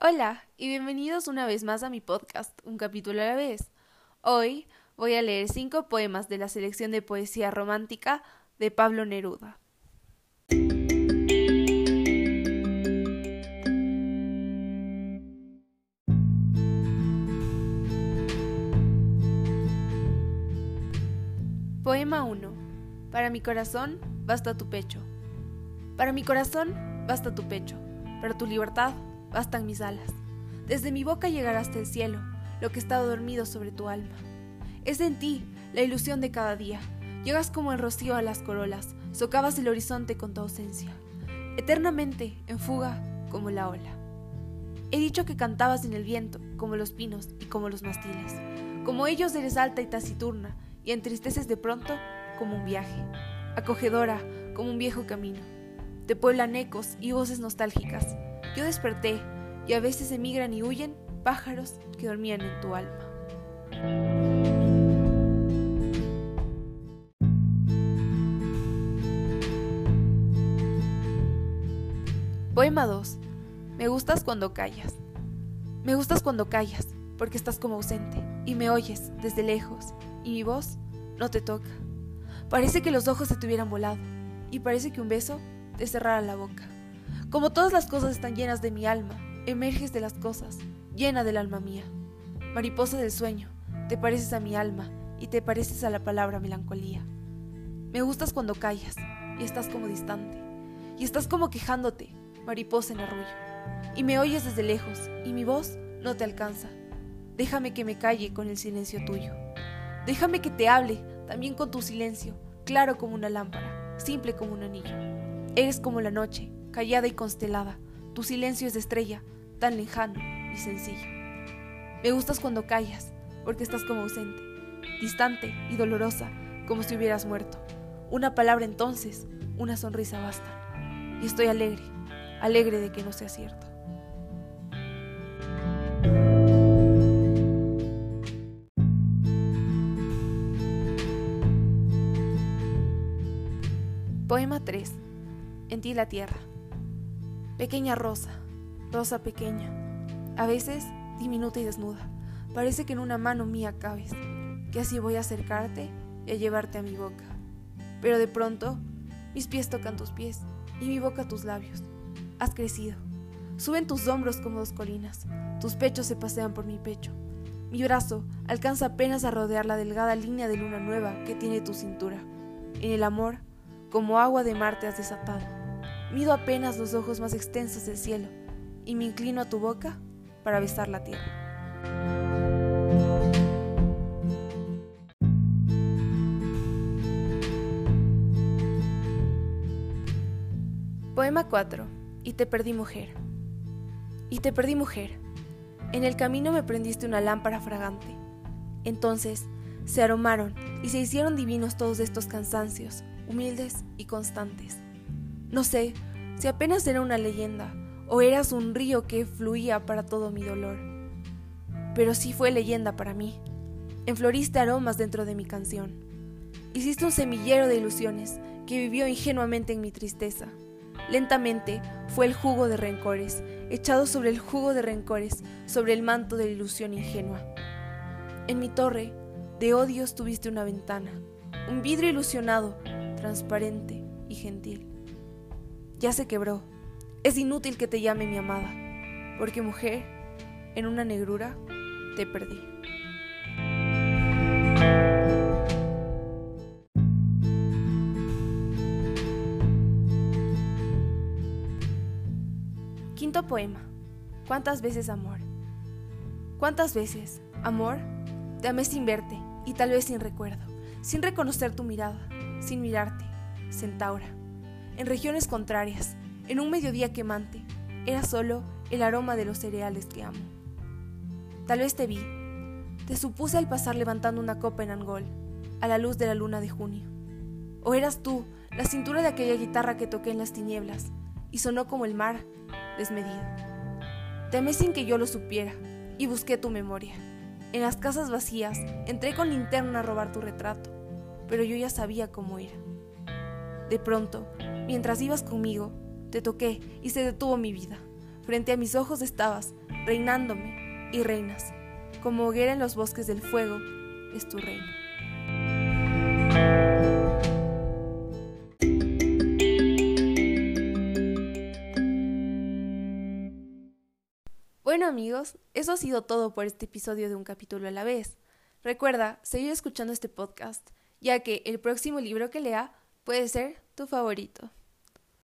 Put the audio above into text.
Hola y bienvenidos una vez más a mi podcast, Un capítulo a la vez. Hoy voy a leer cinco poemas de la selección de poesía romántica de Pablo Neruda. Poema 1. Para mi corazón basta tu pecho. Para mi corazón basta tu pecho. Para tu libertad bastan mis alas. Desde mi boca llegará hasta el cielo lo que está dormido sobre tu alma. Es en ti la ilusión de cada día. Llegas como el rocío a las corolas, socavas el horizonte con tu ausencia. Eternamente en fuga como la ola. He dicho que cantabas en el viento, como los pinos y como los mastiles. Como ellos eres alta y taciturna, y entristeces de pronto como un viaje. Acogedora como un viejo camino. Te pueblan ecos y voces nostálgicas yo desperté y a veces emigran y huyen pájaros que dormían en tu alma. Poema 2. Me gustas cuando callas. Me gustas cuando callas, porque estás como ausente y me oyes desde lejos y mi voz no te toca. Parece que los ojos se te hubieran volado y parece que un beso te cerrara la boca. Como todas las cosas están llenas de mi alma, emerges de las cosas, llena del alma mía. Mariposa del sueño, te pareces a mi alma y te pareces a la palabra melancolía. Me gustas cuando callas y estás como distante, y estás como quejándote, mariposa en arrullo, y me oyes desde lejos y mi voz no te alcanza. Déjame que me calle con el silencio tuyo. Déjame que te hable también con tu silencio, claro como una lámpara, simple como un anillo. Eres como la noche, callada y constelada. Tu silencio es de estrella, tan lejano y sencillo. Me gustas cuando callas, porque estás como ausente, distante y dolorosa, como si hubieras muerto. Una palabra entonces, una sonrisa basta. Y estoy alegre, alegre de que no sea cierto. Poema 3. En ti la tierra. Pequeña rosa, rosa pequeña, a veces diminuta y desnuda. Parece que en una mano mía cabes, que así voy a acercarte y a llevarte a mi boca. Pero de pronto, mis pies tocan tus pies y mi boca tus labios. Has crecido. Suben tus hombros como dos colinas, tus pechos se pasean por mi pecho. Mi brazo alcanza apenas a rodear la delgada línea de luna nueva que tiene tu cintura. En el amor, como agua de mar te has desatado Mido apenas los ojos más extensos del cielo y me inclino a tu boca para besar la tierra. Poema 4. Y te perdí mujer. Y te perdí mujer. En el camino me prendiste una lámpara fragante. Entonces se aromaron y se hicieron divinos todos estos cansancios, humildes y constantes no sé si apenas era una leyenda o eras un río que fluía para todo mi dolor. Pero sí fue leyenda para mí. Enfloriste aromas dentro de mi canción. Hiciste un semillero de ilusiones que vivió ingenuamente en mi tristeza. Lentamente fue el jugo de rencores, echado sobre el jugo de rencores, sobre el manto de la ilusión ingenua. En mi torre de odios tuviste una ventana, un vidrio ilusionado, transparente y gentil ya se quebró. Es inútil que te llame mi amada, porque mujer, en una negrura, te perdí. Quinto poema. ¿Cuántas veces amor? ¿Cuántas veces, amor, te amé sin verte y tal vez sin recuerdo, sin reconocer tu mirada, sin mirarte, centaura? En regiones contrarias, en un mediodía quemante, era solo el aroma de los cereales que amo. Tal vez te vi, te supuse al pasar levantando una copa en Angol, a la luz de la luna de junio. O eras tú, la cintura de aquella guitarra que toqué en las tinieblas, y sonó como el mar, desmedido. Temé sin que yo lo supiera, y busqué tu memoria. En las casas vacías, entré con linterna a robar tu retrato, pero yo ya sabía cómo era. De pronto, Mientras ibas conmigo, te toqué y se detuvo mi vida. Frente a mis ojos estabas, reinándome, y reinas, como hoguera en los bosques del fuego, es tu reino. Bueno amigos, eso ha sido todo por este episodio de Un capítulo a la vez. Recuerda seguir escuchando este podcast, ya que el próximo libro que lea puede ser tu favorito.